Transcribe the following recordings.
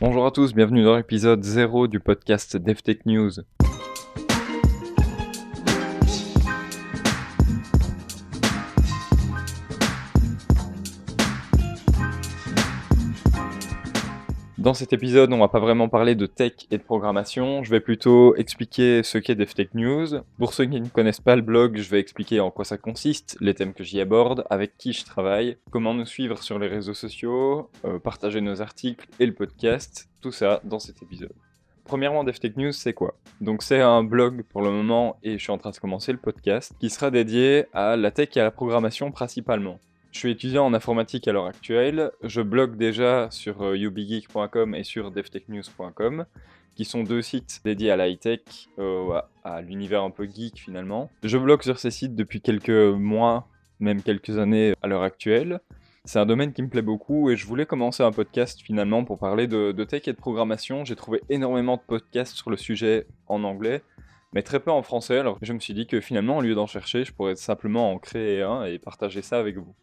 Bonjour à tous, bienvenue dans l'épisode 0 du podcast DevTech News. Dans cet épisode, on va pas vraiment parler de tech et de programmation, je vais plutôt expliquer ce qu'est DevTech News. Pour ceux qui ne connaissent pas le blog, je vais expliquer en quoi ça consiste, les thèmes que j'y aborde, avec qui je travaille, comment nous suivre sur les réseaux sociaux, euh, partager nos articles et le podcast, tout ça dans cet épisode. Premièrement, DevTech News, c'est quoi? Donc c'est un blog pour le moment et je suis en train de commencer le podcast qui sera dédié à la tech et à la programmation principalement. Je suis étudiant en informatique à l'heure actuelle. Je blogue déjà sur euh, ubigeek.com et sur devtechnews.com, qui sont deux sites dédiés à la high-tech, euh, à, l'univers un peu geek finalement. Je blogue sur ces sites depuis quelques mois, même quelques années à l'heure actuelle. C'est un domaine qui me plaît beaucoup et je voulais commencer un podcast finalement pour parler de, de tech et de programmation. J'ai trouvé énormément de podcasts sur le sujet en anglais, mais très peu en français. Alors je me suis dit que finalement, au lieu d'en chercher, je pourrais simplement en créer un et partager ça avec vous.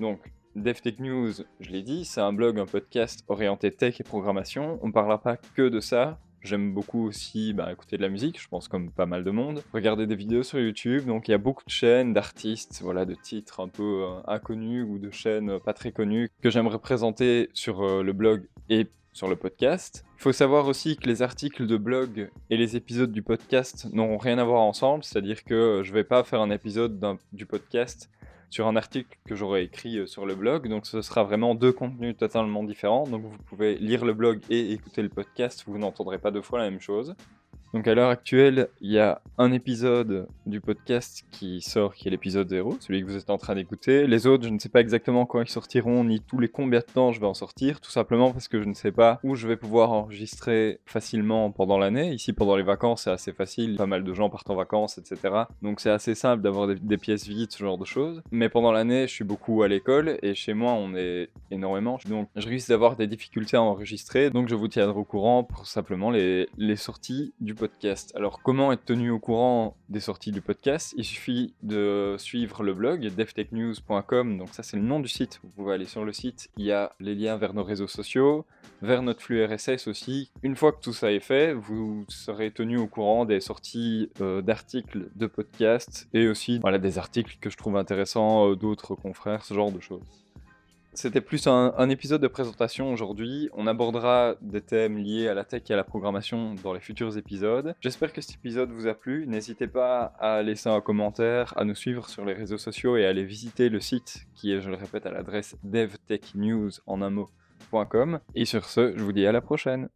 Donc, DevTech News, je l'ai dit, c'est un blog, un podcast orienté tech et programmation. On ne parlera pas que de ça. J'aime beaucoup aussi bah, écouter de la musique, je pense comme pas mal de monde. Regarder des vidéos sur YouTube, donc il y a beaucoup de chaînes d'artistes, voilà, de titres un peu euh, inconnus ou de chaînes pas très connues que j'aimerais présenter sur euh, le blog et sur le podcast. Il faut savoir aussi que les articles de blog et les épisodes du podcast n'auront rien à voir ensemble, c'est-à-dire que je vais pas faire un épisode du podcast sur un article que j'aurais écrit euh, sur le blog. Donc ce sera vraiment deux contenus totalement différents. Donc vous pouvez lire le blog et écouter le podcast, vous n'entendrez pas deux fois la même chose. Donc à l'heure actuelle, il y a un épisode du podcast qui sort, qui est l'épisode 0, celui que vous êtes en train d'écouter. Les autres, je ne sais pas exactement quand ils sortiront, ni tous les combien de temps je vais en sortir, tout simplement parce que je ne sais pas où je vais pouvoir enregistrer facilement pendant l'année. Ici, pendant les vacances, c'est assez facile, pas mal de gens partent en vacances, etc. Donc c'est assez simple d'avoir des, pièces vides, ce genre de choses. Mais pendant l'année, je suis beaucoup à l'école et chez moi, on est énormément. Donc je risque d'avoir des difficultés à enregistrer, donc je vous tiendrai au courant pour simplement les, les sorties du podcast. Alors comment être tenu au courant des sorties du podcast? Il suffit de suivre le blog devtechnews.com, donc ça c'est le nom du site, vous pouvez aller sur le site, il y a les liens vers nos réseaux sociaux, vers notre flux RSS aussi. Une fois que tout ça est fait, vous serez tenu au courant des sorties euh, d'articles de podcast et aussi des articles que je trouve intéressants euh, d'autres confrères, ce genre de choses. C'était plus un, épisode de présentation aujourd'hui. On abordera des thèmes liés à la tech et à la programmation dans les futurs épisodes. J'espère que cet épisode vous a plu. N'hésitez pas à laisser un commentaire, à nous suivre sur les réseaux sociaux et à aller visiter le site qui est, je le répète, à l'adresse devtechnews en. Et sur ce, je vous dis à la prochaine.